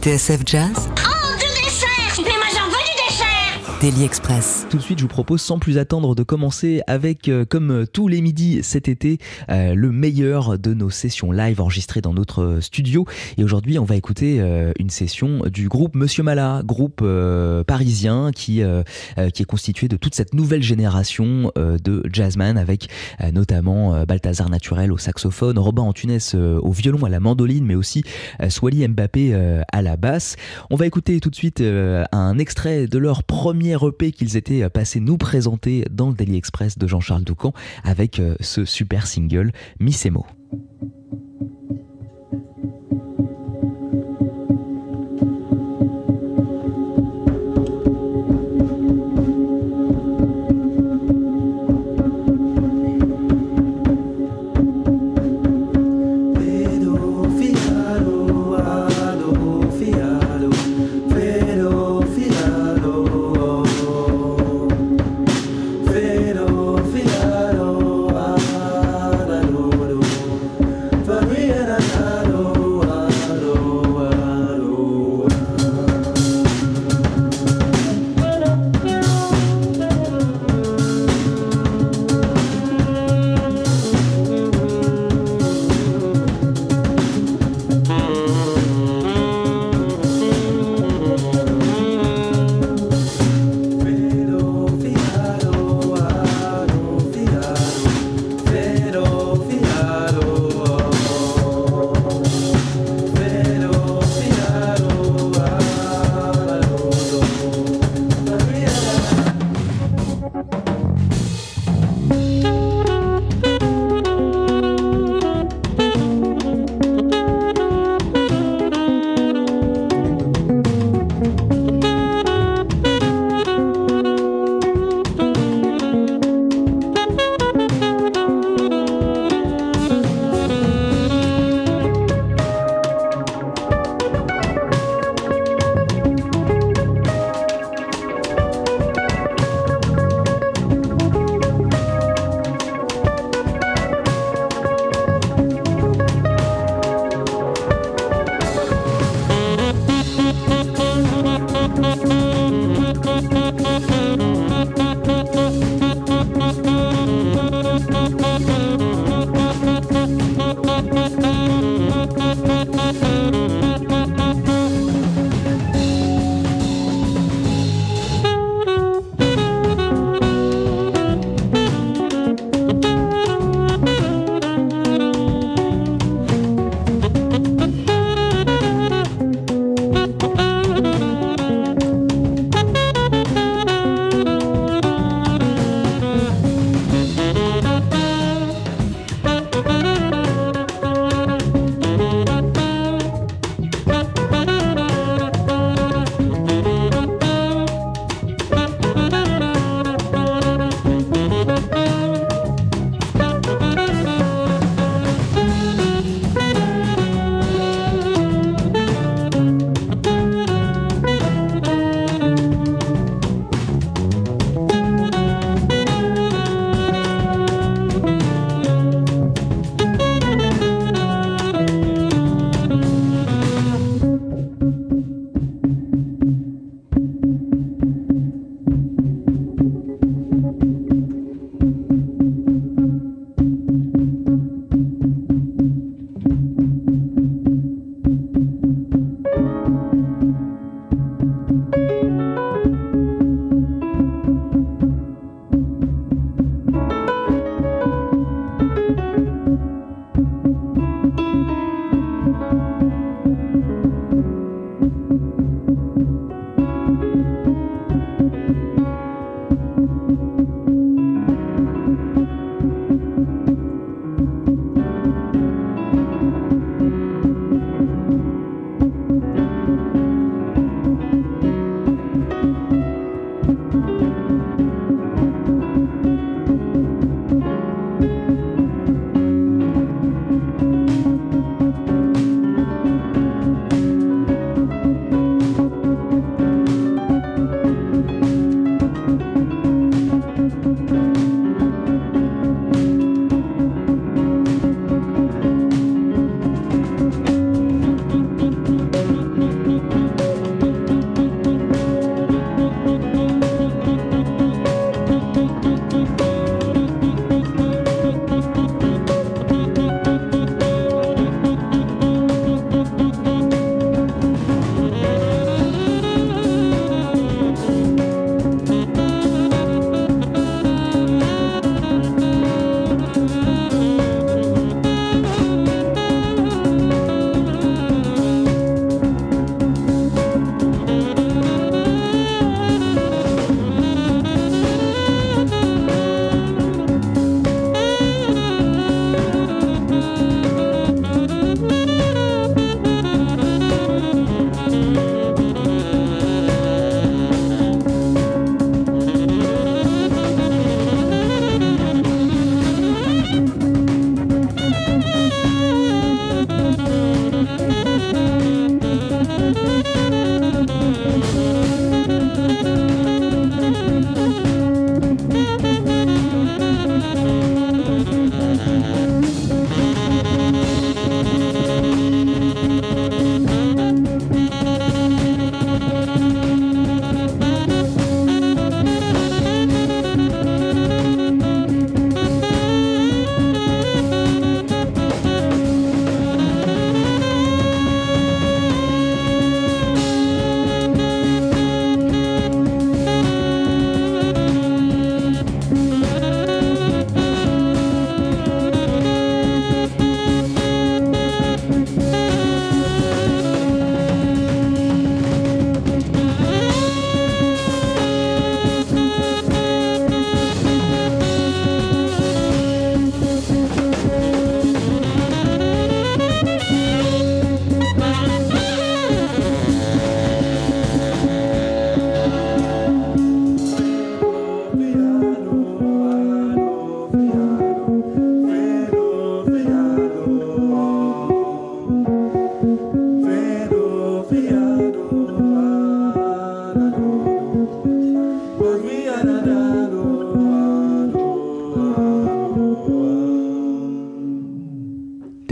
TSF Jazz Daily Express. Tout de suite, je vous propose sans plus attendre de commencer avec, euh, comme euh, tous les midis cet été, euh, le meilleur de nos sessions live enregistrées dans notre studio. Et aujourd'hui, on va écouter une session du groupe Monsieur Mala, groupe parisien qui, qui est constitué de toute cette nouvelle génération de jazzman avec notamment Balthazar Naturel au saxophone, Robin Antunes au violon, à la mandoline, mais aussi Swally Mbappé à la basse. On va écouter tout de suite un extrait de leur premier EP qu'ils étaient euh, passés nous présenter dans le Daily Express de Jean-Charles Doucan avec euh, ce super single Missemo.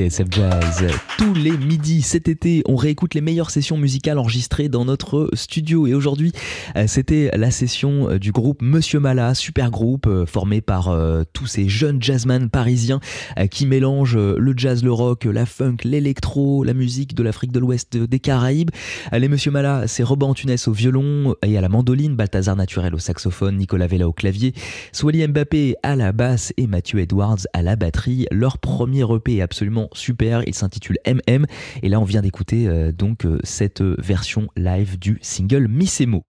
TSF Jazz. Tous les midis cet été, on réécoute les meilleures sessions musicales enregistrées dans notre studio. Et aujourd'hui, euh, c'était la session euh, du groupe Monsieur Mala, super groupe euh, formé par tous ces jeunes jazzman parisiens qui mélangent le jazz, le rock, la funk, l'électro, la musique de l'Afrique de l'Ouest, des Caraïbes. Les Monsieur Mala, c'est Robin Antunes au violon et à la mandoline, Balthazar Naturel au saxophone, Nicolas Vella au clavier, Swally Mbappé à la basse et Mathieu Edwards à la batterie. Leur premier EP est absolument super, il s'intitule MM et là on vient d'écouter euh, donc euh, cette version live du single Missemo.